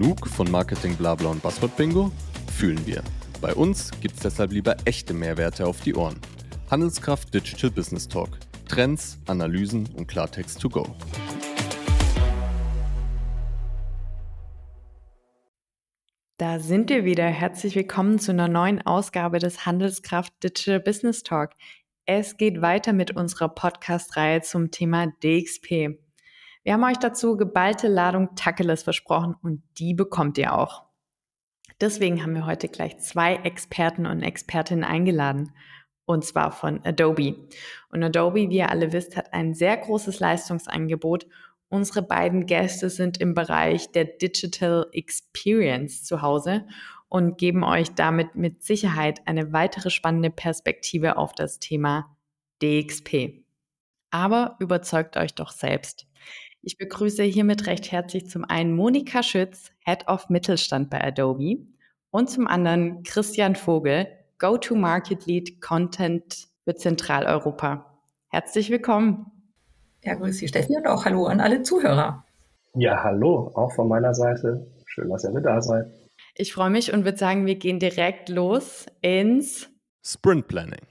Genug von Marketing Blabla und Buzzword Bingo? Fühlen wir. Bei uns gibt's deshalb lieber echte Mehrwerte auf die Ohren. Handelskraft Digital Business Talk. Trends, Analysen und Klartext to go. Da sind wir wieder. Herzlich willkommen zu einer neuen Ausgabe des Handelskraft Digital Business Talk. Es geht weiter mit unserer Podcast-Reihe zum Thema DXP. Wir haben euch dazu geballte Ladung Tacheles versprochen und die bekommt ihr auch. Deswegen haben wir heute gleich zwei Experten und Expertinnen eingeladen. Und zwar von Adobe. Und Adobe, wie ihr alle wisst, hat ein sehr großes Leistungsangebot Unsere beiden Gäste sind im Bereich der Digital Experience zu Hause und geben euch damit mit Sicherheit eine weitere spannende Perspektive auf das Thema DXP. Aber überzeugt euch doch selbst. Ich begrüße hiermit recht herzlich zum einen Monika Schütz, Head of Mittelstand bei Adobe und zum anderen Christian Vogel, Go-to-Market Lead Content für Zentraleuropa. Herzlich willkommen. Ja, grüß Sie, Steffi, und auch Hallo an alle Zuhörer. Ja, hallo, auch von meiner Seite. Schön, dass ihr alle da seid. Ich freue mich und würde sagen, wir gehen direkt los ins Sprint Planning.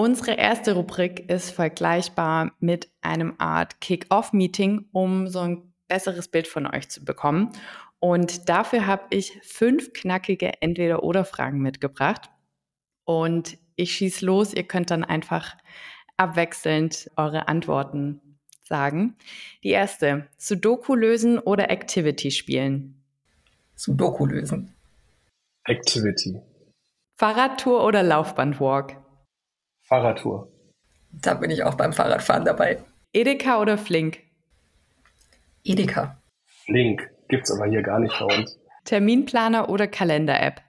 Unsere erste Rubrik ist vergleichbar mit einem Art Kick-Off-Meeting, um so ein besseres Bild von euch zu bekommen. Und dafür habe ich fünf knackige Entweder-Oder-Fragen mitgebracht. Und ich schieße los. Ihr könnt dann einfach abwechselnd eure Antworten sagen. Die erste, Sudoku lösen oder Activity spielen? Sudoku lösen. Activity. Fahrradtour oder Laufbandwalk? Fahrradtour. Da bin ich auch beim Fahrradfahren dabei. Edeka oder Flink? Edeka. Flink. Gibt's aber hier gar nicht bei uns. Terminplaner oder Kalender-App?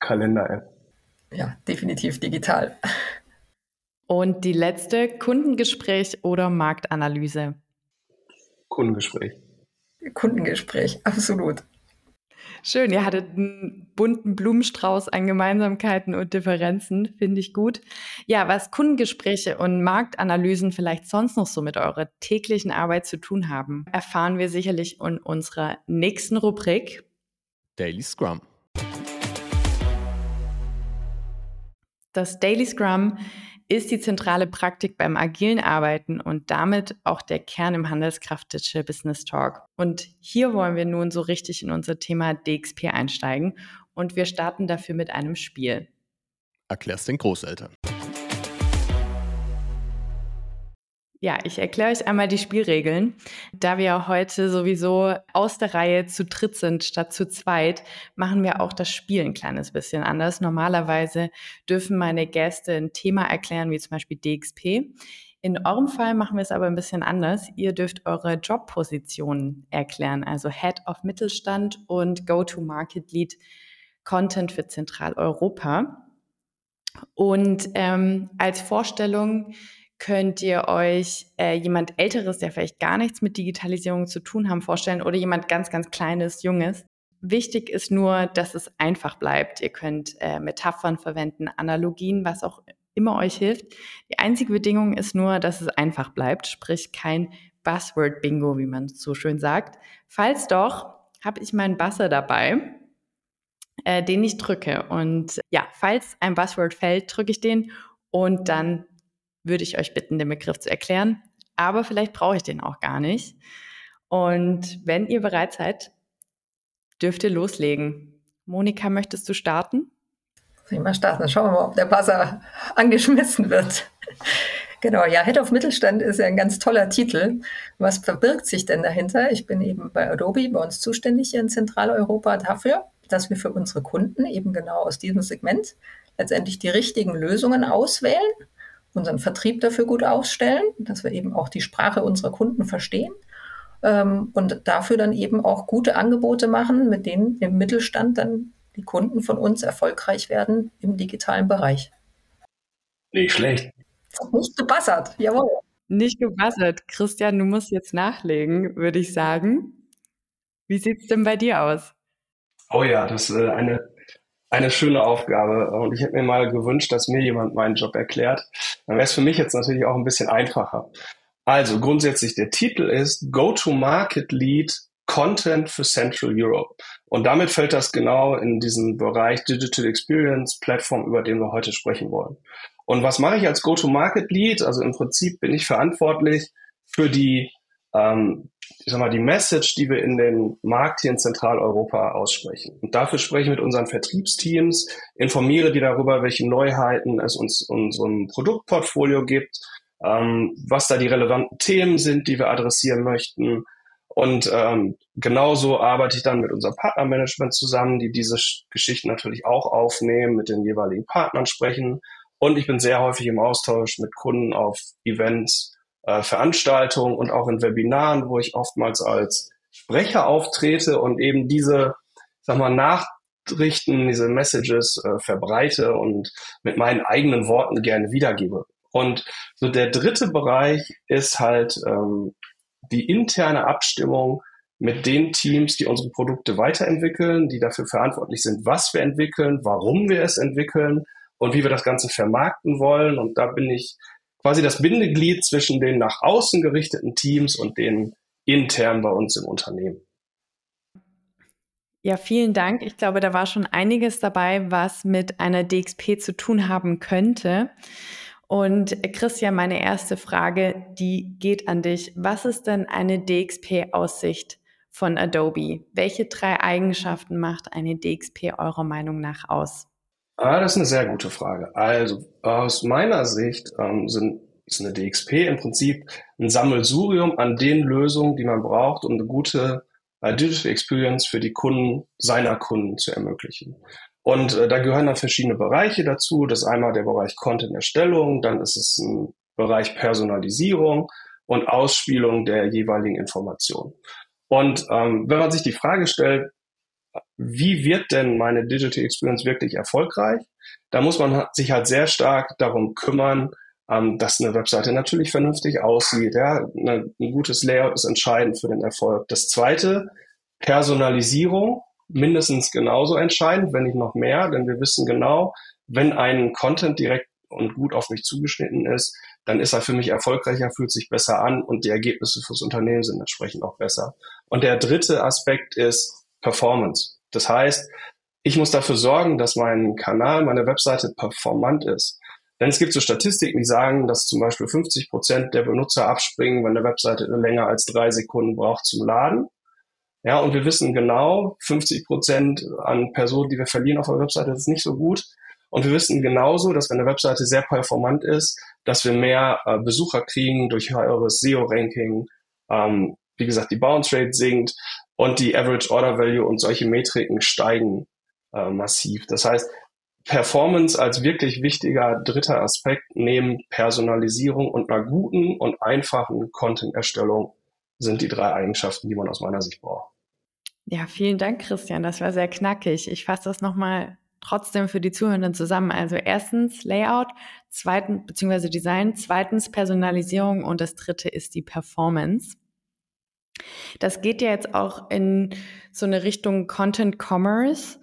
Kalender-App ja, definitiv digital. Und die letzte, Kundengespräch oder Marktanalyse? Kundengespräch. Kundengespräch, absolut. Schön, ihr hattet einen bunten Blumenstrauß an Gemeinsamkeiten und Differenzen, finde ich gut. Ja, was Kundengespräche und Marktanalysen vielleicht sonst noch so mit eurer täglichen Arbeit zu tun haben, erfahren wir sicherlich in unserer nächsten Rubrik. Daily Scrum. Das Daily Scrum ist die zentrale Praktik beim agilen Arbeiten und damit auch der Kern im Handelskraft Digital Business Talk. Und hier wollen wir nun so richtig in unser Thema DXP einsteigen und wir starten dafür mit einem Spiel. Erklär's den Großeltern. Ja, ich erkläre euch einmal die Spielregeln. Da wir heute sowieso aus der Reihe zu dritt sind statt zu zweit, machen wir auch das Spiel ein kleines bisschen anders. Normalerweise dürfen meine Gäste ein Thema erklären, wie zum Beispiel DXP. In eurem Fall machen wir es aber ein bisschen anders. Ihr dürft eure Jobpositionen erklären, also Head of Mittelstand und Go-to-Market Lead Content für Zentraleuropa. Und ähm, als Vorstellung könnt ihr euch äh, jemand Älteres, der vielleicht gar nichts mit Digitalisierung zu tun haben, vorstellen oder jemand ganz, ganz Kleines, Junges. Wichtig ist nur, dass es einfach bleibt. Ihr könnt äh, Metaphern verwenden, Analogien, was auch immer euch hilft. Die einzige Bedingung ist nur, dass es einfach bleibt, sprich kein Buzzword-Bingo, wie man so schön sagt. Falls doch, habe ich meinen Buzzer dabei, äh, den ich drücke. Und ja, falls ein Buzzword fällt, drücke ich den und dann würde ich euch bitten, den Begriff zu erklären. Aber vielleicht brauche ich den auch gar nicht. Und wenn ihr bereit seid, dürft ihr loslegen. Monika, möchtest du starten? Soll ich mal starten? Schauen wir mal, ob der Buzzer angeschmissen wird. Genau, ja, Head of Mittelstand ist ja ein ganz toller Titel. Was verbirgt sich denn dahinter? Ich bin eben bei Adobe, bei uns zuständig hier in Zentraleuropa dafür, dass wir für unsere Kunden eben genau aus diesem Segment letztendlich die richtigen Lösungen auswählen unseren Vertrieb dafür gut ausstellen, dass wir eben auch die Sprache unserer Kunden verstehen ähm, und dafür dann eben auch gute Angebote machen, mit denen im Mittelstand dann die Kunden von uns erfolgreich werden im digitalen Bereich. Nicht schlecht. Nicht gebassert, jawohl. Nicht gebassert. Christian, du musst jetzt nachlegen, würde ich sagen. Wie sieht es denn bei dir aus? Oh ja, das ist äh, eine eine schöne Aufgabe. Und ich hätte mir mal gewünscht, dass mir jemand meinen Job erklärt. Dann wäre es für mich jetzt natürlich auch ein bisschen einfacher. Also grundsätzlich der Titel ist Go-to-Market Lead Content für Central Europe. Und damit fällt das genau in diesen Bereich Digital Experience Plattform, über den wir heute sprechen wollen. Und was mache ich als Go-to-Market Lead? Also im Prinzip bin ich verantwortlich für die, ähm, ich sag mal, die Message, die wir in den Markt hier in Zentraleuropa aussprechen. Und dafür spreche ich mit unseren Vertriebsteams, informiere die darüber, welche Neuheiten es uns in unserem Produktportfolio gibt, ähm, was da die relevanten Themen sind, die wir adressieren möchten. Und ähm, genauso arbeite ich dann mit unserem Partnermanagement zusammen, die diese Geschichten natürlich auch aufnehmen, mit den jeweiligen Partnern sprechen. Und ich bin sehr häufig im Austausch mit Kunden auf Events, äh, Veranstaltungen und auch in Webinaren, wo ich oftmals als Sprecher auftrete und eben diese, sag mal, Nachrichten, diese Messages äh, verbreite und mit meinen eigenen Worten gerne wiedergebe. Und so der dritte Bereich ist halt ähm, die interne Abstimmung mit den Teams, die unsere Produkte weiterentwickeln, die dafür verantwortlich sind, was wir entwickeln, warum wir es entwickeln und wie wir das Ganze vermarkten wollen. Und da bin ich quasi das Bindeglied zwischen den nach außen gerichteten Teams und den intern bei uns im Unternehmen. Ja, vielen Dank. Ich glaube, da war schon einiges dabei, was mit einer DXP zu tun haben könnte. Und Christian, meine erste Frage, die geht an dich. Was ist denn eine DXP-Aussicht von Adobe? Welche drei Eigenschaften macht eine DXP eurer Meinung nach aus? Ah, das ist eine sehr gute Frage. Also aus meiner Sicht ähm, sind, ist eine DXP im Prinzip ein Sammelsurium an den Lösungen, die man braucht, um eine gute äh, Digital Experience für die Kunden seiner Kunden zu ermöglichen. Und äh, da gehören dann verschiedene Bereiche dazu. Das ist einmal der Bereich Content-Erstellung, dann ist es ein Bereich Personalisierung und Ausspielung der jeweiligen Informationen. Und ähm, wenn man sich die Frage stellt, wie wird denn meine Digital Experience wirklich erfolgreich? Da muss man sich halt sehr stark darum kümmern, ähm, dass eine Webseite natürlich vernünftig aussieht. Ja? Eine, ein gutes Layout ist entscheidend für den Erfolg. Das zweite, Personalisierung mindestens genauso entscheidend, wenn nicht noch mehr, denn wir wissen genau, wenn ein Content direkt und gut auf mich zugeschnitten ist, dann ist er für mich erfolgreicher, fühlt sich besser an und die Ergebnisse fürs Unternehmen sind entsprechend auch besser. Und der dritte Aspekt ist Performance. Das heißt, ich muss dafür sorgen, dass mein Kanal, meine Webseite performant ist. Denn es gibt so Statistiken, die sagen, dass zum Beispiel 50 Prozent der Benutzer abspringen, wenn eine Webseite länger als drei Sekunden braucht zum Laden. Ja, und wir wissen genau, 50 Prozent an Personen, die wir verlieren auf der Webseite, das ist nicht so gut. Und wir wissen genauso, dass wenn eine Webseite sehr performant ist, dass wir mehr äh, Besucher kriegen durch höheres SEO-Ranking. Ähm, wie gesagt, die Bounce Rate sinkt und die Average Order Value und solche Metriken steigen äh, massiv. Das heißt, Performance als wirklich wichtiger dritter Aspekt neben Personalisierung und einer guten und einfachen Content-Erstellung sind die drei Eigenschaften, die man aus meiner Sicht braucht. Ja, vielen Dank, Christian. Das war sehr knackig. Ich fasse das nochmal trotzdem für die Zuhörenden zusammen. Also erstens Layout, zweitens beziehungsweise Design, zweitens Personalisierung und das dritte ist die Performance. Das geht ja jetzt auch in so eine Richtung Content Commerce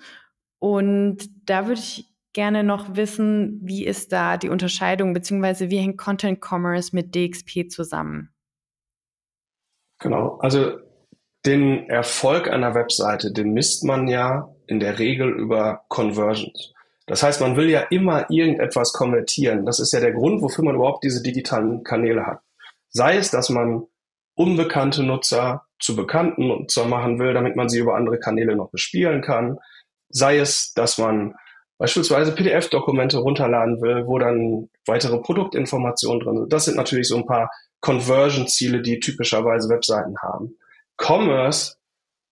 und da würde ich gerne noch wissen, wie ist da die Unterscheidung beziehungsweise wie hängt Content Commerce mit DXP zusammen? Genau, also den Erfolg einer Webseite, den misst man ja in der Regel über Conversions. Das heißt, man will ja immer irgendetwas konvertieren. Das ist ja der Grund, wofür man überhaupt diese digitalen Kanäle hat. Sei es, dass man unbekannte Nutzer zu bekannten Nutzer machen will, damit man sie über andere Kanäle noch bespielen kann. Sei es, dass man beispielsweise PDF-Dokumente runterladen will, wo dann weitere Produktinformationen drin sind. Das sind natürlich so ein paar Conversion-Ziele, die typischerweise Webseiten haben. Commerce,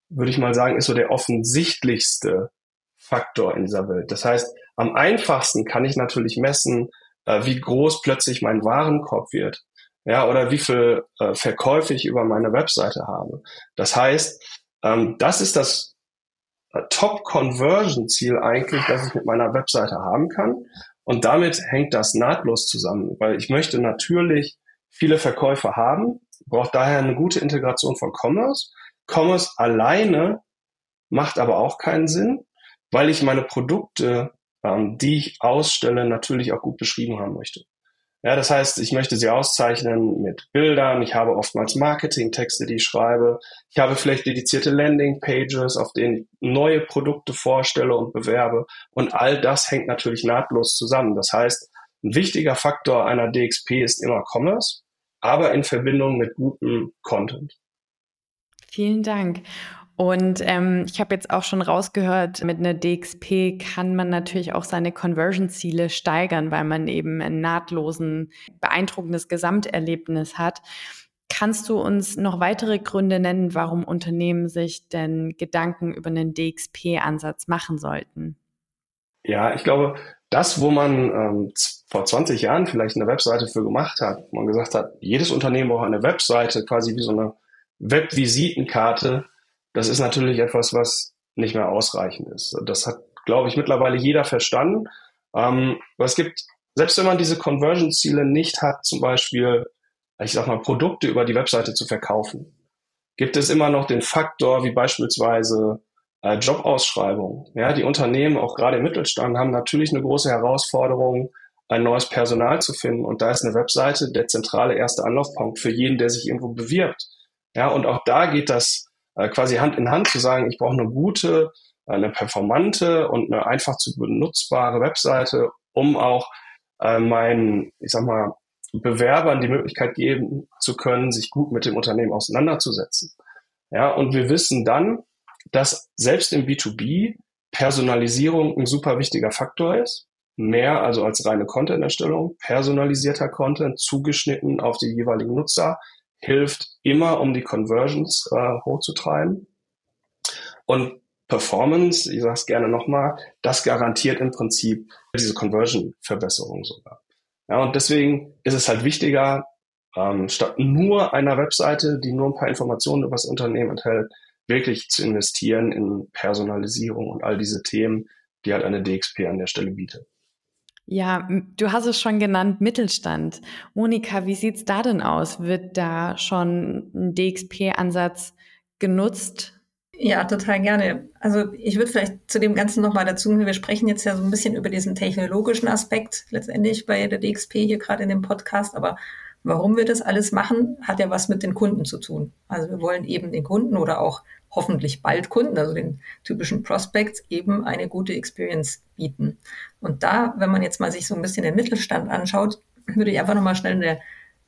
würde ich mal sagen, ist so der offensichtlichste Faktor in dieser Welt. Das heißt, am einfachsten kann ich natürlich messen, äh, wie groß plötzlich mein Warenkorb wird. Ja, oder wie viel äh, Verkäufe ich über meine Webseite habe. Das heißt, ähm, das ist das äh, Top-Conversion-Ziel eigentlich, das ich mit meiner Webseite haben kann. Und damit hängt das nahtlos zusammen, weil ich möchte natürlich viele Verkäufer haben, braucht daher eine gute Integration von Commerce. Commerce alleine macht aber auch keinen Sinn, weil ich meine Produkte, ähm, die ich ausstelle, natürlich auch gut beschrieben haben möchte. Ja, das heißt, ich möchte sie auszeichnen mit Bildern. Ich habe oftmals Marketingtexte, die ich schreibe. Ich habe vielleicht dedizierte Landingpages, auf denen ich neue Produkte vorstelle und bewerbe. Und all das hängt natürlich nahtlos zusammen. Das heißt, ein wichtiger Faktor einer DXP ist immer Commerce, aber in Verbindung mit gutem Content. Vielen Dank. Und ähm, ich habe jetzt auch schon rausgehört, mit einer DXP kann man natürlich auch seine Conversion-Ziele steigern, weil man eben ein nahtlosen, beeindruckendes Gesamterlebnis hat. Kannst du uns noch weitere Gründe nennen, warum Unternehmen sich denn Gedanken über einen DXP-Ansatz machen sollten? Ja, ich glaube, das, wo man ähm, vor 20 Jahren vielleicht eine Webseite für gemacht hat, wo man gesagt hat, jedes Unternehmen braucht eine Webseite, quasi wie so eine Webvisitenkarte, das ist natürlich etwas, was nicht mehr ausreichend ist. Das hat, glaube ich, mittlerweile jeder verstanden. Ähm, aber es gibt, selbst wenn man diese Conversion-Ziele nicht hat, zum Beispiel, ich sag mal, Produkte über die Webseite zu verkaufen, gibt es immer noch den Faktor, wie beispielsweise äh, Jobausschreibungen. Ja, die Unternehmen, auch gerade im Mittelstand, haben natürlich eine große Herausforderung, ein neues Personal zu finden. Und da ist eine Webseite der zentrale erste Anlaufpunkt für jeden, der sich irgendwo bewirbt. Ja, und auch da geht das quasi Hand in Hand zu sagen, ich brauche eine gute, eine performante und eine einfach zu benutzbare Webseite, um auch äh, meinen, ich sag mal, Bewerbern die Möglichkeit geben zu können, sich gut mit dem Unternehmen auseinanderzusetzen. Ja, und wir wissen dann, dass selbst im B2B Personalisierung ein super wichtiger Faktor ist. Mehr also als reine Content-Erstellung. Personalisierter Content, zugeschnitten auf die jeweiligen Nutzer, hilft immer, um die Conversions äh, hochzutreiben. Und Performance, ich sage es gerne nochmal, das garantiert im Prinzip diese Conversion-Verbesserung sogar. Ja, und deswegen ist es halt wichtiger, ähm, statt nur einer Webseite, die nur ein paar Informationen über das Unternehmen enthält, wirklich zu investieren in Personalisierung und all diese Themen, die halt eine DXP an der Stelle bietet. Ja, du hast es schon genannt, Mittelstand. Monika, wie sieht's da denn aus? Wird da schon ein DXP-Ansatz genutzt? Ja, total gerne. Also ich würde vielleicht zu dem Ganzen nochmal dazu, wir sprechen jetzt ja so ein bisschen über diesen technologischen Aspekt letztendlich bei der DXP hier gerade in dem Podcast, aber warum wir das alles machen, hat ja was mit den Kunden zu tun. Also wir wollen eben den Kunden oder auch hoffentlich bald Kunden, also den typischen Prospects, eben eine gute Experience bieten. Und da, wenn man jetzt mal sich so ein bisschen den Mittelstand anschaut, würde ich einfach nochmal schnell eine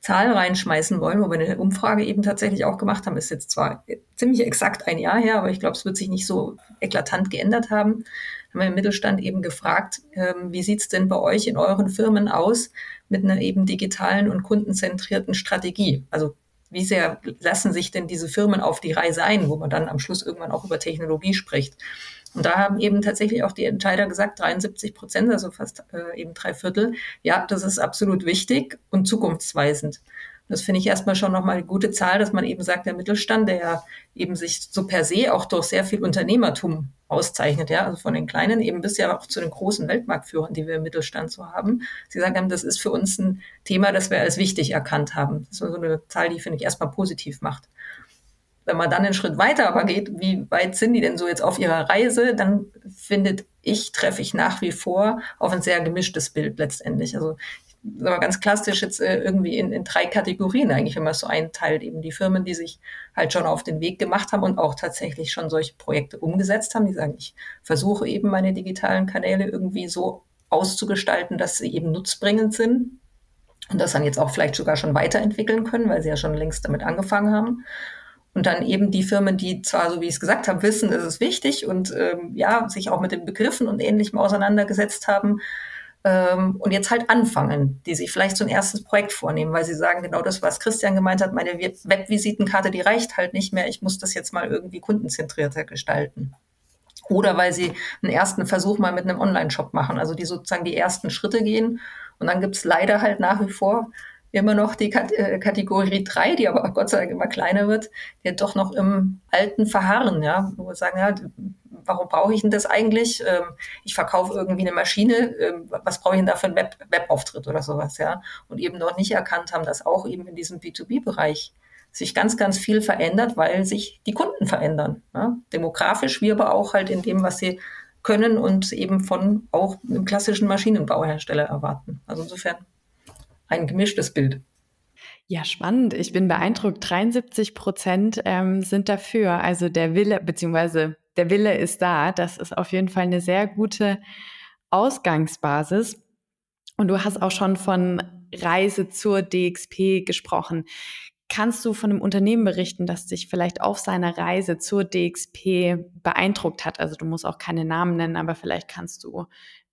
Zahl reinschmeißen wollen, wo wir eine Umfrage eben tatsächlich auch gemacht haben. Ist jetzt zwar ziemlich exakt ein Jahr her, aber ich glaube, es wird sich nicht so eklatant geändert haben. Haben wir im Mittelstand eben gefragt, ähm, wie sieht's denn bei euch in euren Firmen aus mit einer eben digitalen und kundenzentrierten Strategie? Also wie sehr lassen sich denn diese Firmen auf die Reise ein, wo man dann am Schluss irgendwann auch über Technologie spricht. Und da haben eben tatsächlich auch die Entscheider gesagt, 73 Prozent, also fast äh, eben drei Viertel, ja, das ist absolut wichtig und zukunftsweisend. Das finde ich erstmal schon nochmal eine gute Zahl, dass man eben sagt, der Mittelstand, der ja eben sich so per se auch durch sehr viel Unternehmertum auszeichnet, ja, also von den kleinen eben bis ja auch zu den großen Weltmarktführern, die wir im Mittelstand so haben. Sie sagen haben, das ist für uns ein Thema, das wir als wichtig erkannt haben. Das ist so eine Zahl, die finde ich erstmal positiv macht. Wenn man dann einen Schritt weiter aber geht, wie weit sind die denn so jetzt auf ihrer Reise, dann findet ich, treffe ich nach wie vor auf ein sehr gemischtes Bild letztendlich. Also aber ganz klassisch jetzt äh, irgendwie in, in drei Kategorien eigentlich, wenn man es so einteilt. Eben die Firmen, die sich halt schon auf den Weg gemacht haben und auch tatsächlich schon solche Projekte umgesetzt haben, die sagen, ich versuche eben meine digitalen Kanäle irgendwie so auszugestalten, dass sie eben nutzbringend sind und das dann jetzt auch vielleicht sogar schon weiterentwickeln können, weil sie ja schon längst damit angefangen haben. Und dann eben die Firmen, die zwar, so wie ich es gesagt habe, wissen, es ist wichtig und ähm, ja, sich auch mit den Begriffen und Ähnlichem auseinandergesetzt haben, ähm, und jetzt halt anfangen, die sich vielleicht so ein erstes Projekt vornehmen, weil sie sagen, genau das, was Christian gemeint hat, meine Webvisitenkarte, die reicht halt nicht mehr, ich muss das jetzt mal irgendwie kundenzentrierter gestalten. Oder weil sie einen ersten Versuch mal mit einem Online-Shop machen, also die sozusagen die ersten Schritte gehen. Und dann gibt's leider halt nach wie vor immer noch die äh, Kategorie 3, die aber Gott sei Dank immer kleiner wird, die doch noch im alten verharren, ja, wo wir sagen, ja, warum brauche ich denn das eigentlich? Ähm, ich verkaufe irgendwie eine Maschine, ähm, was brauche ich denn da für einen Web Webauftritt oder sowas, ja? Und eben noch nicht erkannt haben, dass auch eben in diesem B2B-Bereich sich ganz, ganz viel verändert, weil sich die Kunden verändern. Ja? Demografisch, wie aber auch halt in dem, was sie können und eben von auch einem klassischen Maschinenbauhersteller erwarten. Also insofern ein gemischtes Bild. Ja, spannend. Ich bin beeindruckt. 73 Prozent ähm, sind dafür. Also der Wille, beziehungsweise der Wille ist da. Das ist auf jeden Fall eine sehr gute Ausgangsbasis. Und du hast auch schon von Reise zur DXP gesprochen. Kannst du von einem Unternehmen berichten, das dich vielleicht auf seiner Reise zur DXP beeindruckt hat? Also du musst auch keine Namen nennen, aber vielleicht kannst du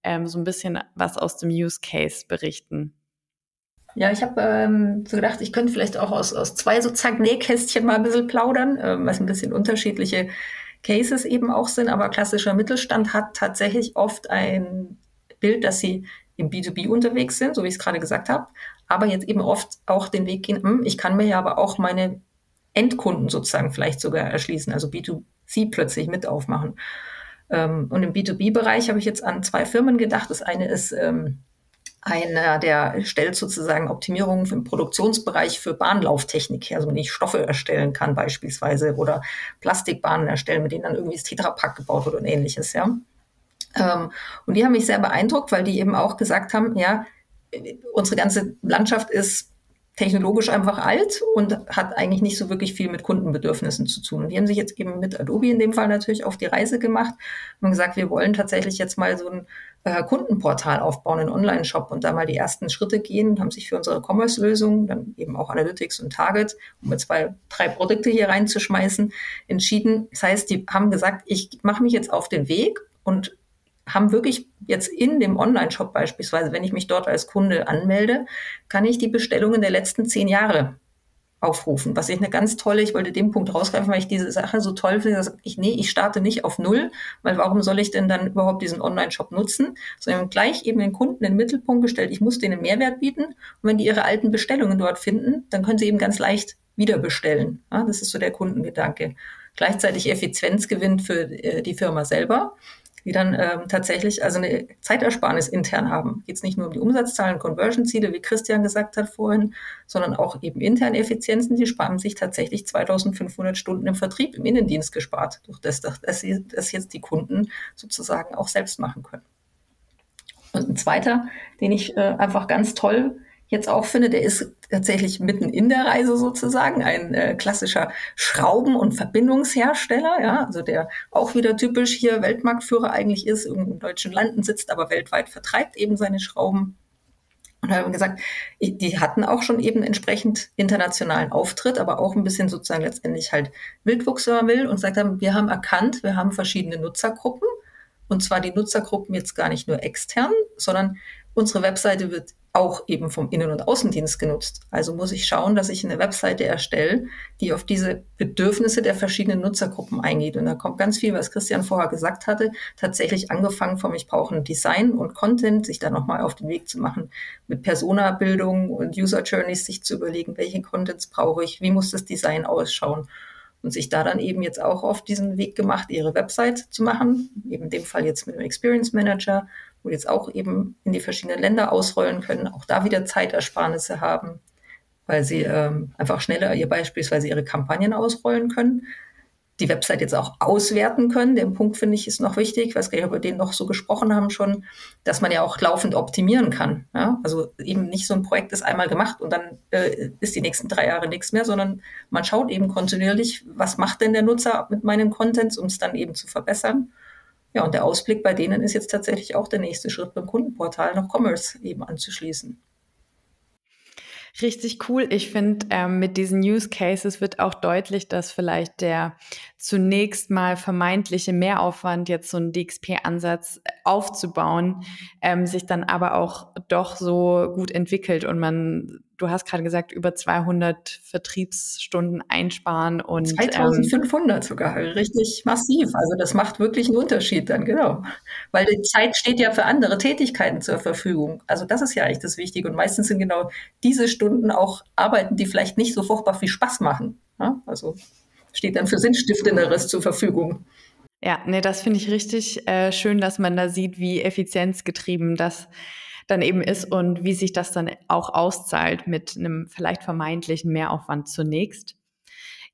ähm, so ein bisschen was aus dem Use Case berichten. Ja, ich habe ähm, so gedacht, ich könnte vielleicht auch aus, aus zwei sozusagen Nähkästchen mal ein bisschen plaudern, ähm, was ein bisschen unterschiedliche Cases eben auch sind. Aber klassischer Mittelstand hat tatsächlich oft ein Bild, dass sie im B2B unterwegs sind, so wie ich es gerade gesagt habe, aber jetzt eben oft auch den Weg gehen, hm, ich kann mir ja aber auch meine Endkunden sozusagen vielleicht sogar erschließen, also B2C plötzlich mit aufmachen. Ähm, und im B2B-Bereich habe ich jetzt an zwei Firmen gedacht. Das eine ist ähm, einer, der stellt sozusagen Optimierungen im Produktionsbereich für Bahnlauftechnik her, also wenn ich Stoffe erstellen kann beispielsweise oder Plastikbahnen erstellen, mit denen dann irgendwie das Tetrapack gebaut wird und ähnliches, ja. Ähm, und die haben mich sehr beeindruckt, weil die eben auch gesagt haben, ja, unsere ganze Landschaft ist technologisch einfach alt und hat eigentlich nicht so wirklich viel mit Kundenbedürfnissen zu tun. Und die haben sich jetzt eben mit Adobe in dem Fall natürlich auf die Reise gemacht und gesagt, wir wollen tatsächlich jetzt mal so ein äh, Kundenportal aufbauen, einen Online-Shop und da mal die ersten Schritte gehen, haben sich für unsere Commerce-Lösung, dann eben auch Analytics und Target, um mit zwei, drei Produkte hier reinzuschmeißen, entschieden. Das heißt, die haben gesagt, ich mache mich jetzt auf den Weg und haben wirklich jetzt in dem Online-Shop beispielsweise, wenn ich mich dort als Kunde anmelde, kann ich die Bestellungen der letzten zehn Jahre aufrufen. Was ich eine ganz tolle, ich wollte den Punkt rausgreifen, weil ich diese Sache so toll finde, dass ich, nee, ich starte nicht auf Null, weil warum soll ich denn dann überhaupt diesen Online-Shop nutzen? Sondern gleich eben den Kunden in den Mittelpunkt gestellt, ich muss denen Mehrwert bieten. Und wenn die ihre alten Bestellungen dort finden, dann können sie eben ganz leicht wieder bestellen. Ja, das ist so der Kundengedanke. Gleichzeitig Effizienzgewinn für äh, die Firma selber die dann ähm, tatsächlich also eine Zeitersparnis intern haben. Geht es nicht nur um die Umsatzzahlen, Conversion-Ziele, wie Christian gesagt hat vorhin, sondern auch eben interne Effizienzen. Die sparen sich tatsächlich 2500 Stunden im Vertrieb, im Innendienst gespart, durch das, dass sie das jetzt die Kunden sozusagen auch selbst machen können. Und ein zweiter, den ich äh, einfach ganz toll jetzt auch finde, der ist tatsächlich mitten in der Reise sozusagen, ein äh, klassischer Schrauben- und Verbindungshersteller, ja, also der auch wieder typisch hier Weltmarktführer eigentlich ist, in deutschen Landen sitzt, aber weltweit vertreibt eben seine Schrauben. Und haben gesagt, die hatten auch schon eben entsprechend internationalen Auftritt, aber auch ein bisschen sozusagen letztendlich halt Wildwuchs, wenn man will, und sagt haben, wir haben erkannt, wir haben verschiedene Nutzergruppen. Und zwar die Nutzergruppen jetzt gar nicht nur extern, sondern unsere Webseite wird auch eben vom Innen- und Außendienst genutzt. Also muss ich schauen, dass ich eine Webseite erstelle, die auf diese Bedürfnisse der verschiedenen Nutzergruppen eingeht. Und da kommt ganz viel, was Christian vorher gesagt hatte, tatsächlich angefangen vom Ich brauche ein Design und Content, sich da nochmal auf den Weg zu machen, mit Persona-Bildung und User Journeys sich zu überlegen, welche Contents brauche ich, wie muss das Design ausschauen und sich da dann eben jetzt auch auf diesen Weg gemacht, ihre Website zu machen, eben in dem Fall jetzt mit dem Experience Manager, wo jetzt auch eben in die verschiedenen Länder ausrollen können, auch da wieder Zeitersparnisse haben, weil sie ähm, einfach schneller ihr beispielsweise ihre Kampagnen ausrollen können die Website jetzt auch auswerten können. Den Punkt finde ich ist noch wichtig. Ob wir den noch so gesprochen haben schon, dass man ja auch laufend optimieren kann. Ja? Also eben nicht so ein Projekt ist einmal gemacht und dann äh, ist die nächsten drei Jahre nichts mehr, sondern man schaut eben kontinuierlich, was macht denn der Nutzer mit meinen Contents, um es dann eben zu verbessern. Ja, und der Ausblick bei denen ist jetzt tatsächlich auch der nächste Schritt beim Kundenportal noch Commerce eben anzuschließen. Richtig cool. Ich finde, ähm, mit diesen Use Cases wird auch deutlich, dass vielleicht der zunächst mal vermeintliche Mehraufwand, jetzt so einen DXP-Ansatz aufzubauen, ähm, sich dann aber auch doch so gut entwickelt und man, du hast gerade gesagt, über 200 Vertriebsstunden einsparen und 2500 ähm, sogar, richtig massiv. Also das macht wirklich einen Unterschied dann, genau. Weil die Zeit steht ja für andere Tätigkeiten zur Verfügung. Also das ist ja eigentlich das Wichtige und meistens sind genau diese Stunden auch Arbeiten, die vielleicht nicht so furchtbar viel Spaß machen. Ja? Also steht dann für Sinnstiftenderes zur Verfügung. Ja, nee, das finde ich richtig äh, schön, dass man da sieht, wie effizienzgetrieben das dann eben ist und wie sich das dann auch auszahlt mit einem vielleicht vermeintlichen Mehraufwand zunächst.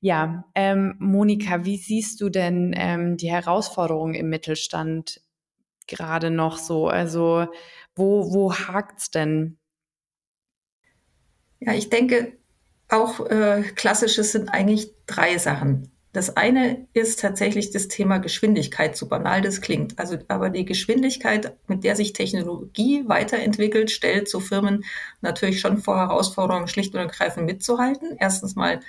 Ja, ähm, Monika, wie siehst du denn ähm, die Herausforderungen im Mittelstand gerade noch so? Also wo, wo hakt's denn? Ja, ich denke, auch äh, klassisches sind eigentlich drei Sachen. Das eine ist tatsächlich das Thema Geschwindigkeit, so banal das klingt. Also, aber die Geschwindigkeit, mit der sich Technologie weiterentwickelt, stellt so Firmen natürlich schon vor Herausforderungen, schlicht und ergreifend mitzuhalten. Erstens mal,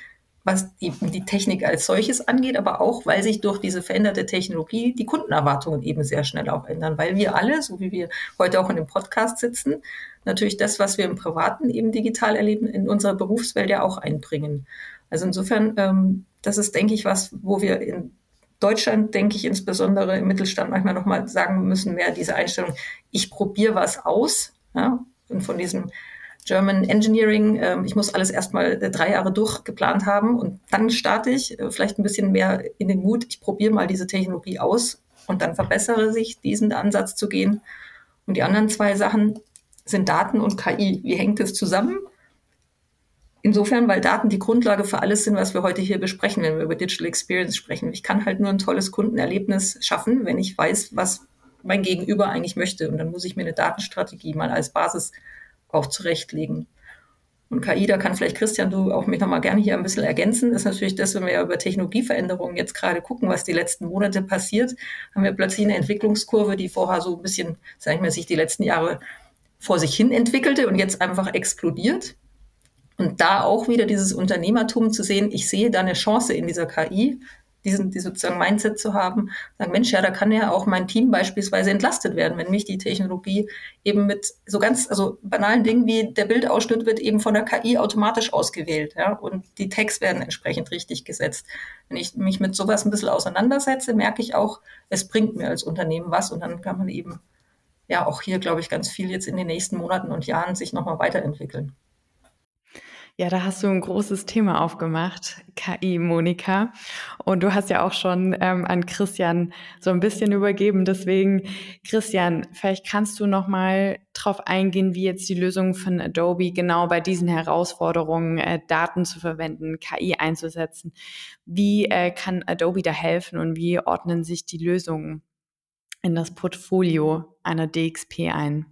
was die, die Technik als solches angeht, aber auch, weil sich durch diese veränderte Technologie die Kundenerwartungen eben sehr schnell auch ändern, weil wir alle, so wie wir heute auch in dem Podcast sitzen, natürlich das, was wir im Privaten eben digital erleben, in unserer Berufswelt ja auch einbringen. Also insofern, ähm, das ist, denke ich, was, wo wir in Deutschland, denke ich, insbesondere im Mittelstand manchmal nochmal sagen müssen, mehr diese Einstellung, ich probiere was aus. Ja? Und von diesem German Engineering, äh, ich muss alles erstmal äh, drei Jahre durchgeplant haben und dann starte ich äh, vielleicht ein bisschen mehr in den Mut, ich probiere mal diese Technologie aus und dann verbessere sich, diesen Ansatz zu gehen. Und die anderen zwei Sachen sind Daten und KI. Wie hängt es zusammen? Insofern, weil Daten die Grundlage für alles sind, was wir heute hier besprechen, wenn wir über Digital Experience sprechen. Ich kann halt nur ein tolles Kundenerlebnis schaffen, wenn ich weiß, was mein Gegenüber eigentlich möchte. Und dann muss ich mir eine Datenstrategie mal als Basis auch zurechtlegen. Und KI, da kann vielleicht Christian, du auch mich nochmal gerne hier ein bisschen ergänzen, ist natürlich das, wenn wir ja über Technologieveränderungen jetzt gerade gucken, was die letzten Monate passiert, haben wir plötzlich eine Entwicklungskurve, die vorher so ein bisschen, sag ich mal, sich die letzten Jahre vor sich hin entwickelte und jetzt einfach explodiert. Und da auch wieder dieses Unternehmertum zu sehen, ich sehe da eine Chance in dieser KI, diesen, die sozusagen Mindset zu haben, sagen, Mensch, ja, da kann ja auch mein Team beispielsweise entlastet werden, wenn mich die Technologie eben mit so ganz, also banalen Dingen wie der Bildausschnitt wird eben von der KI automatisch ausgewählt, ja, und die Tags werden entsprechend richtig gesetzt. Wenn ich mich mit sowas ein bisschen auseinandersetze, merke ich auch, es bringt mir als Unternehmen was und dann kann man eben ja auch hier, glaube ich, ganz viel jetzt in den nächsten Monaten und Jahren sich nochmal weiterentwickeln. Ja, da hast du ein großes Thema aufgemacht, KI, Monika. Und du hast ja auch schon ähm, an Christian so ein bisschen übergeben. Deswegen, Christian, vielleicht kannst du noch mal drauf eingehen, wie jetzt die Lösung von Adobe genau bei diesen Herausforderungen, äh, Daten zu verwenden, KI einzusetzen. Wie äh, kann Adobe da helfen und wie ordnen sich die Lösungen in das Portfolio einer DXP ein?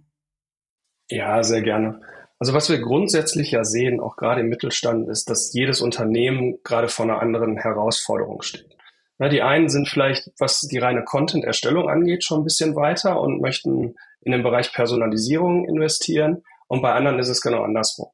Ja, sehr gerne. Also was wir grundsätzlich ja sehen, auch gerade im Mittelstand, ist, dass jedes Unternehmen gerade vor einer anderen Herausforderung steht. Na, die einen sind vielleicht, was die reine Content-Erstellung angeht, schon ein bisschen weiter und möchten in den Bereich Personalisierung investieren. Und bei anderen ist es genau andersrum.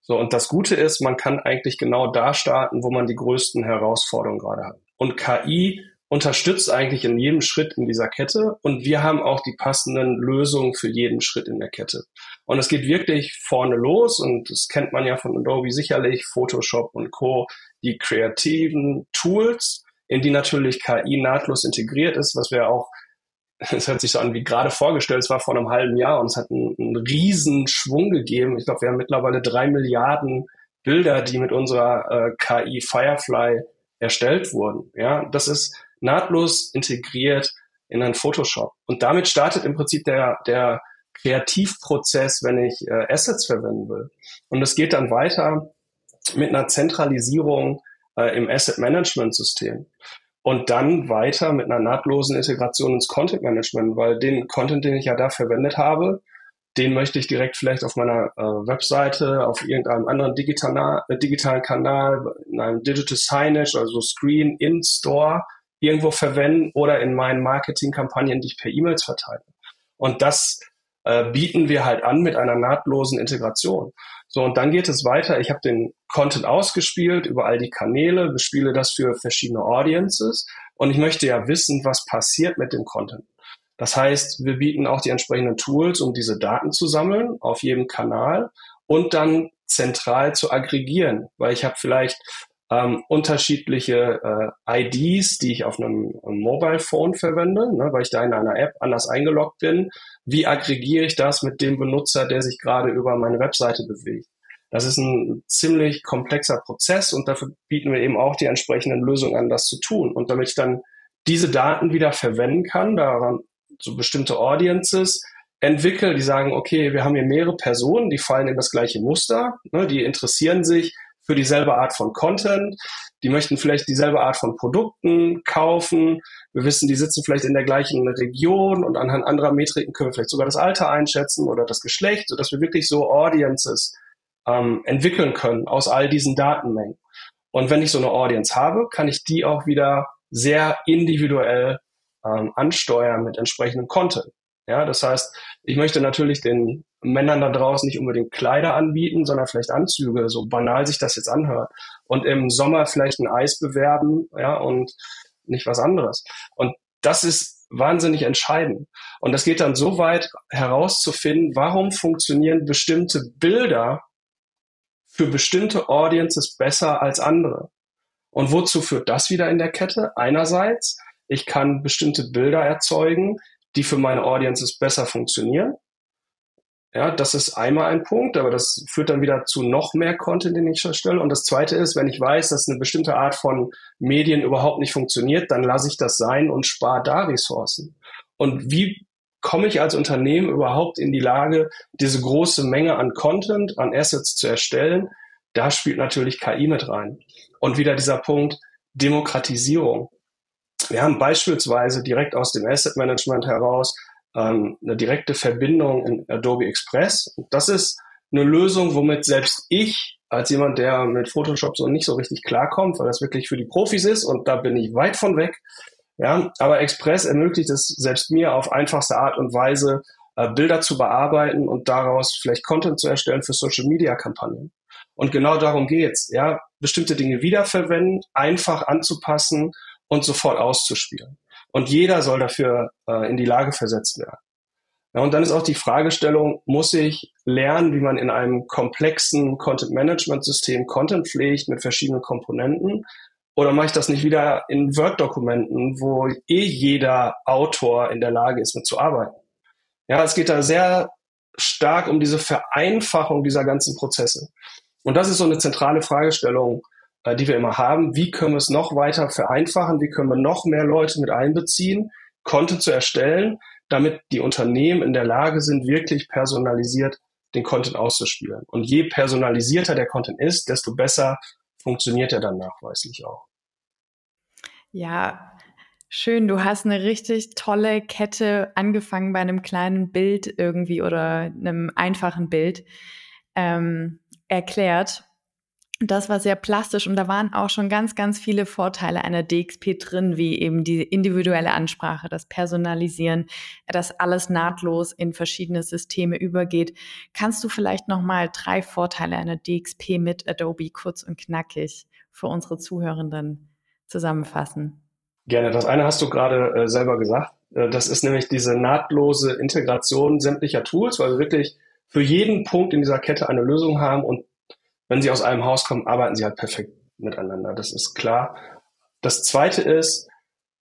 So, und das Gute ist, man kann eigentlich genau da starten, wo man die größten Herausforderungen gerade hat. Und KI unterstützt eigentlich in jedem Schritt in dieser Kette und wir haben auch die passenden Lösungen für jeden Schritt in der Kette. Und es geht wirklich vorne los und das kennt man ja von Adobe sicherlich, Photoshop und Co., die kreativen Tools, in die natürlich KI nahtlos integriert ist, was wir auch, es hört sich so an wie gerade vorgestellt, es war vor einem halben Jahr und es hat einen, einen riesen Schwung gegeben. Ich glaube, wir haben mittlerweile drei Milliarden Bilder, die mit unserer äh, KI Firefly erstellt wurden. Ja, das ist nahtlos integriert in ein Photoshop. Und damit startet im Prinzip der, der Kreativprozess, wenn ich äh, Assets verwenden will. Und es geht dann weiter mit einer Zentralisierung äh, im Asset Management System. Und dann weiter mit einer nahtlosen Integration ins Content Management, weil den Content, den ich ja da verwendet habe, den möchte ich direkt vielleicht auf meiner äh, Webseite, auf irgendeinem anderen digitalen, äh, digitalen Kanal, in einem Digital Signage, also Screen in Store irgendwo verwenden oder in meinen Marketingkampagnen, die ich per E-Mails verteile. Und das äh, bieten wir halt an mit einer nahtlosen Integration. So, und dann geht es weiter. Ich habe den Content ausgespielt über all die Kanäle, bespiele das für verschiedene Audiences und ich möchte ja wissen, was passiert mit dem Content. Das heißt, wir bieten auch die entsprechenden Tools, um diese Daten zu sammeln auf jedem Kanal und dann zentral zu aggregieren, weil ich habe vielleicht ähm, unterschiedliche äh, IDs, die ich auf einem, einem Mobile Phone verwende, ne, weil ich da in einer App anders eingeloggt bin. Wie aggregiere ich das mit dem Benutzer, der sich gerade über meine Webseite bewegt? Das ist ein ziemlich komplexer Prozess und dafür bieten wir eben auch die entsprechenden Lösungen an, das zu tun. Und damit ich dann diese Daten wieder verwenden kann, daran so bestimmte Audiences entwickle, die sagen, okay, wir haben hier mehrere Personen, die fallen in das gleiche Muster, ne, die interessieren sich für dieselbe Art von Content. Die möchten vielleicht dieselbe Art von Produkten kaufen. Wir wissen, die sitzen vielleicht in der gleichen Region und anhand anderer Metriken können wir vielleicht sogar das Alter einschätzen oder das Geschlecht, sodass wir wirklich so Audiences ähm, entwickeln können aus all diesen Datenmengen. Und wenn ich so eine Audience habe, kann ich die auch wieder sehr individuell ähm, ansteuern mit entsprechendem Content. Ja, das heißt, ich möchte natürlich den Männern da draußen nicht unbedingt Kleider anbieten, sondern vielleicht Anzüge, so banal sich das jetzt anhört. Und im Sommer vielleicht ein Eis bewerben, ja, und nicht was anderes. Und das ist wahnsinnig entscheidend. Und das geht dann so weit herauszufinden, warum funktionieren bestimmte Bilder für bestimmte Audiences besser als andere. Und wozu führt das wieder in der Kette? Einerseits, ich kann bestimmte Bilder erzeugen, die für meine Audiences besser funktionieren. Ja, das ist einmal ein Punkt, aber das führt dann wieder zu noch mehr Content, den ich erstelle. Und das zweite ist, wenn ich weiß, dass eine bestimmte Art von Medien überhaupt nicht funktioniert, dann lasse ich das sein und spare da Ressourcen. Und wie komme ich als Unternehmen überhaupt in die Lage, diese große Menge an Content, an Assets zu erstellen? Da spielt natürlich KI mit rein. Und wieder dieser Punkt Demokratisierung. Wir haben beispielsweise direkt aus dem Asset Management heraus ähm, eine direkte Verbindung in Adobe Express. Und das ist eine Lösung, womit selbst ich als jemand, der mit Photoshop so nicht so richtig klarkommt, weil das wirklich für die Profis ist und da bin ich weit von weg. Ja, aber Express ermöglicht es selbst mir auf einfachste Art und Weise, äh, Bilder zu bearbeiten und daraus vielleicht Content zu erstellen für Social Media Kampagnen. Und genau darum geht's, ja, bestimmte Dinge wiederverwenden, einfach anzupassen und sofort auszuspielen. Und jeder soll dafür äh, in die Lage versetzt werden. Ja, und dann ist auch die Fragestellung, muss ich lernen, wie man in einem komplexen Content-Management-System Content pflegt mit verschiedenen Komponenten? Oder mache ich das nicht wieder in Word-Dokumenten, wo eh jeder Autor in der Lage ist, mit zu arbeiten? Ja, es geht da sehr stark um diese Vereinfachung dieser ganzen Prozesse. Und das ist so eine zentrale Fragestellung, die wir immer haben. Wie können wir es noch weiter vereinfachen? Wie können wir noch mehr Leute mit einbeziehen, Content zu erstellen, damit die Unternehmen in der Lage sind, wirklich personalisiert den Content auszuspielen. Und je personalisierter der Content ist, desto besser funktioniert er dann nachweislich auch. Ja, schön. Du hast eine richtig tolle Kette angefangen bei einem kleinen Bild irgendwie oder einem einfachen Bild ähm, erklärt das war sehr plastisch und da waren auch schon ganz, ganz viele Vorteile einer DXP drin, wie eben die individuelle Ansprache, das Personalisieren, dass alles nahtlos in verschiedene Systeme übergeht. Kannst du vielleicht nochmal drei Vorteile einer DXP mit Adobe kurz und knackig für unsere Zuhörenden zusammenfassen? Gerne. Das eine hast du gerade äh, selber gesagt. Äh, das ist nämlich diese nahtlose Integration sämtlicher Tools, weil wir wirklich für jeden Punkt in dieser Kette eine Lösung haben und wenn sie aus einem Haus kommen, arbeiten sie halt perfekt miteinander. Das ist klar. Das zweite ist,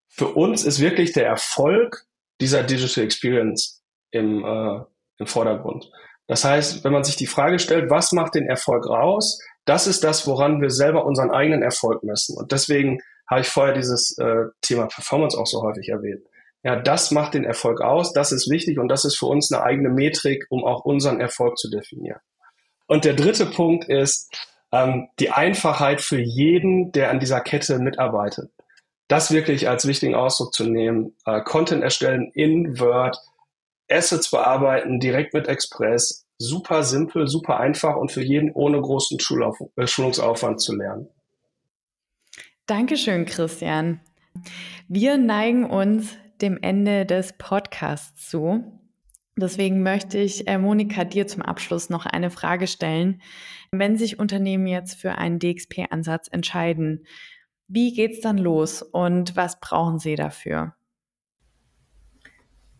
für uns ist wirklich der Erfolg dieser Digital Experience im, äh, im Vordergrund. Das heißt, wenn man sich die Frage stellt, was macht den Erfolg raus, das ist das, woran wir selber unseren eigenen Erfolg messen. Und deswegen habe ich vorher dieses äh, Thema Performance auch so häufig erwähnt. Ja, das macht den Erfolg aus, das ist wichtig und das ist für uns eine eigene Metrik, um auch unseren Erfolg zu definieren. Und der dritte Punkt ist ähm, die Einfachheit für jeden, der an dieser Kette mitarbeitet. Das wirklich als wichtigen Ausdruck zu nehmen. Äh, Content erstellen in Word, Assets bearbeiten direkt mit Express. Super simpel, super einfach und für jeden ohne großen Schulauf äh, Schulungsaufwand zu lernen. Dankeschön, Christian. Wir neigen uns dem Ende des Podcasts zu. Deswegen möchte ich, äh, Monika, dir zum Abschluss noch eine Frage stellen. Wenn sich Unternehmen jetzt für einen DXP-Ansatz entscheiden, wie geht es dann los und was brauchen sie dafür?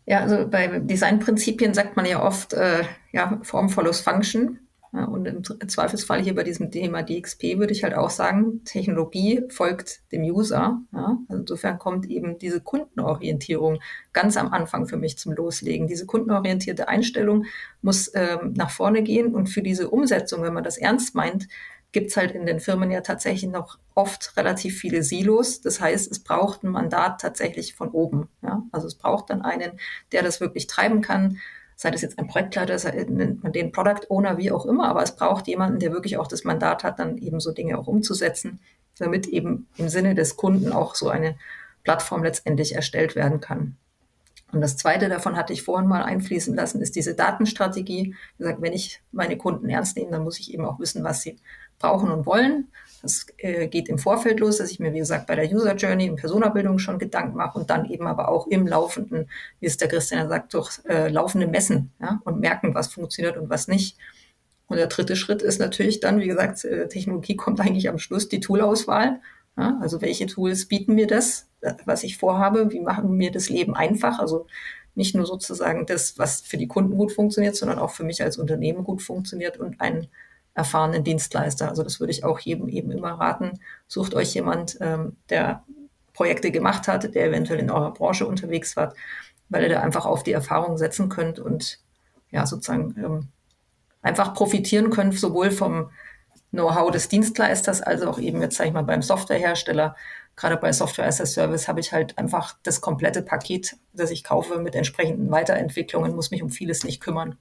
Ja, also bei Designprinzipien sagt man ja oft, äh, ja, Form follows Function. Und im Zweifelsfall hier bei diesem Thema DXP würde ich halt auch sagen, Technologie folgt dem User. Ja? Also insofern kommt eben diese Kundenorientierung ganz am Anfang für mich zum Loslegen. Diese kundenorientierte Einstellung muss ähm, nach vorne gehen und für diese Umsetzung, wenn man das ernst meint, gibt's halt in den Firmen ja tatsächlich noch oft relativ viele Silos. Das heißt, es braucht ein Mandat tatsächlich von oben. Ja? Also es braucht dann einen, der das wirklich treiben kann sei das jetzt ein Projektleiter, sei, nennt man den Product Owner, wie auch immer, aber es braucht jemanden, der wirklich auch das Mandat hat, dann eben so Dinge auch umzusetzen, damit eben im Sinne des Kunden auch so eine Plattform letztendlich erstellt werden kann. Und das zweite davon hatte ich vorhin mal einfließen lassen, ist diese Datenstrategie. Wie gesagt, wenn ich meine Kunden ernst nehme, dann muss ich eben auch wissen, was sie brauchen und wollen. Das äh, geht im Vorfeld los, dass ich mir, wie gesagt, bei der User Journey und Personabildung schon Gedanken mache und dann eben aber auch im laufenden, wie es der Christian sagt, durch äh, laufende Messen ja, und merken, was funktioniert und was nicht. Und der dritte Schritt ist natürlich dann, wie gesagt, äh, Technologie kommt eigentlich am Schluss, die Toolauswahl. Ja, also welche Tools bieten mir das, was ich vorhabe? Wie machen mir das Leben einfach? Also nicht nur sozusagen das, was für die Kunden gut funktioniert, sondern auch für mich als Unternehmen gut funktioniert und einen erfahrenen Dienstleister. Also das würde ich auch jedem eben immer raten. Sucht euch jemand, ähm, der Projekte gemacht hat, der eventuell in eurer Branche unterwegs war, weil ihr da einfach auf die Erfahrung setzen könnt und ja sozusagen ähm, einfach profitieren könnt, sowohl vom Know-how des Dienstleisters als auch eben jetzt, sage ich mal, beim Softwarehersteller. Gerade bei Software as a Service habe ich halt einfach das komplette Paket, das ich kaufe mit entsprechenden Weiterentwicklungen, muss mich um vieles nicht kümmern.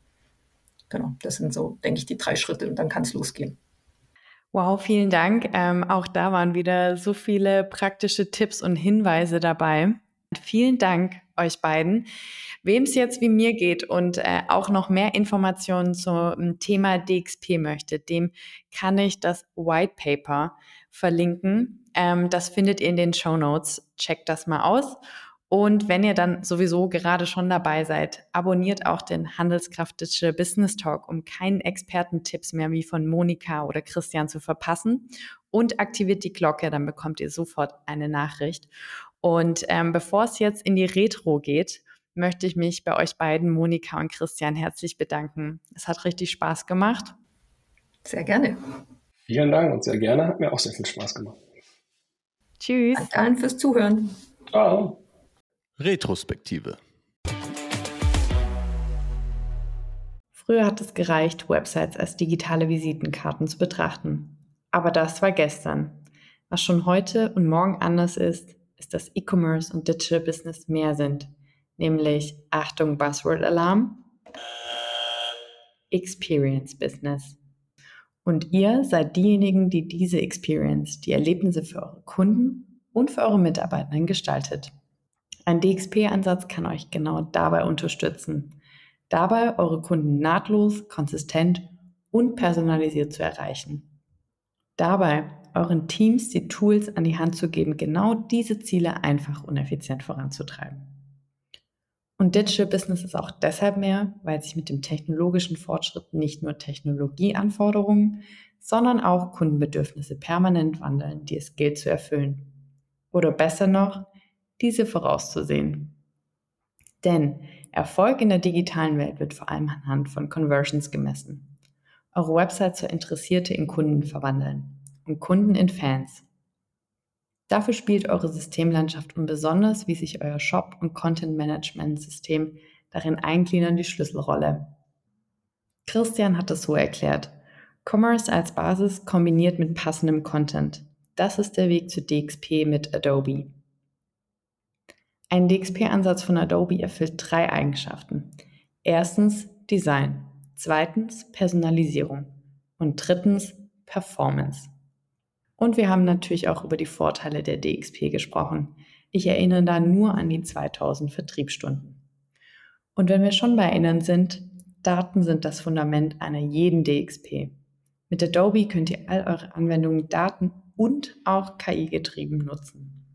Genau, das sind so, denke ich, die drei Schritte und dann kann es losgehen. Wow, vielen Dank. Ähm, auch da waren wieder so viele praktische Tipps und Hinweise dabei. Vielen Dank euch beiden. Wem es jetzt wie mir geht und äh, auch noch mehr Informationen zum Thema DXP möchte, dem kann ich das White Paper verlinken. Ähm, das findet ihr in den Show Notes. Checkt das mal aus. Und wenn ihr dann sowieso gerade schon dabei seid, abonniert auch den Handelskraft Digital Business Talk, um keinen Expertentipps mehr wie von Monika oder Christian zu verpassen. Und aktiviert die Glocke, dann bekommt ihr sofort eine Nachricht. Und ähm, bevor es jetzt in die Retro geht, möchte ich mich bei euch beiden, Monika und Christian, herzlich bedanken. Es hat richtig Spaß gemacht. Sehr gerne. Vielen Dank und sehr gerne. Hat mir auch sehr viel Spaß gemacht. Tschüss. Danke allen fürs Zuhören. Ciao. Retrospektive. Früher hat es gereicht, Websites als digitale Visitenkarten zu betrachten. Aber das war gestern. Was schon heute und morgen anders ist, ist, dass E-Commerce und Digital Business mehr sind, nämlich Achtung Buzzword Alarm, Experience Business. Und ihr seid diejenigen, die diese Experience, die Erlebnisse für eure Kunden und für eure Mitarbeitenden gestaltet. Ein DXP-Ansatz kann euch genau dabei unterstützen, dabei eure Kunden nahtlos, konsistent und personalisiert zu erreichen. Dabei euren Teams die Tools an die Hand zu geben, genau diese Ziele einfach und effizient voranzutreiben. Und Digital Business ist auch deshalb mehr, weil sich mit dem technologischen Fortschritt nicht nur Technologieanforderungen, sondern auch Kundenbedürfnisse permanent wandeln, die es gilt zu erfüllen. Oder besser noch, diese vorauszusehen. Denn Erfolg in der digitalen Welt wird vor allem anhand von Conversions gemessen. Eure Website zur Interessierte in Kunden verwandeln und Kunden in Fans. Dafür spielt eure Systemlandschaft und besonders, wie sich euer Shop- und Content-Management-System darin eingliedern, die Schlüsselrolle. Christian hat es so erklärt. Commerce als Basis kombiniert mit passendem Content. Das ist der Weg zu DXP mit Adobe. Ein DXP-Ansatz von Adobe erfüllt drei Eigenschaften. Erstens Design, zweitens Personalisierung und drittens Performance. Und wir haben natürlich auch über die Vorteile der DXP gesprochen. Ich erinnere da nur an die 2000 Vertriebsstunden. Und wenn wir schon bei Erinnern sind, Daten sind das Fundament einer jeden DXP. Mit Adobe könnt ihr all eure Anwendungen Daten und auch KI-getrieben nutzen.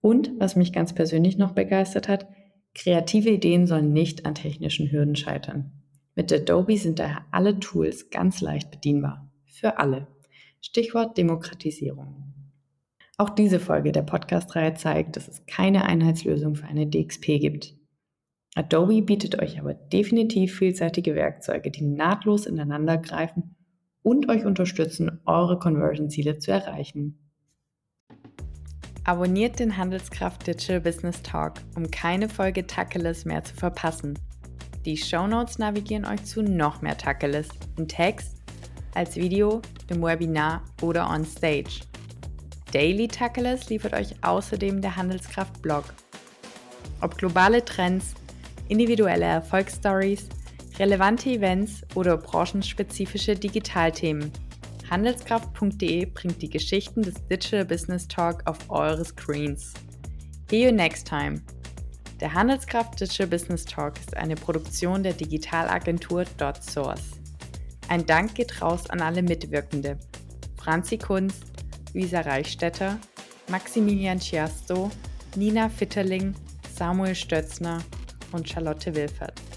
Und was mich ganz persönlich noch begeistert hat, kreative Ideen sollen nicht an technischen Hürden scheitern. Mit Adobe sind daher alle Tools ganz leicht bedienbar. Für alle. Stichwort Demokratisierung. Auch diese Folge der Podcast-Reihe zeigt, dass es keine Einheitslösung für eine DXP gibt. Adobe bietet euch aber definitiv vielseitige Werkzeuge, die nahtlos ineinander greifen und euch unterstützen, eure Conversion-Ziele zu erreichen. Abonniert den Handelskraft Digital Business Talk, um keine Folge Tacheles mehr zu verpassen. Die Shownotes navigieren euch zu noch mehr Tacheles in Text, als Video, im Webinar oder on Stage. Daily Tacheles liefert euch außerdem der Handelskraft-Blog. Ob globale Trends, individuelle Erfolgsstories, relevante Events oder branchenspezifische Digitalthemen. Handelskraft.de bringt die Geschichten des Digital Business Talk auf eure Screens. See you next time. Der Handelskraft Digital Business Talk ist eine Produktion der Digitalagentur DotSource. Ein Dank geht raus an alle Mitwirkende. Franzi Kunz, Luisa Reichstetter, Maximilian Chiasto, Nina Fitterling, Samuel Stötzner und Charlotte Wilfert.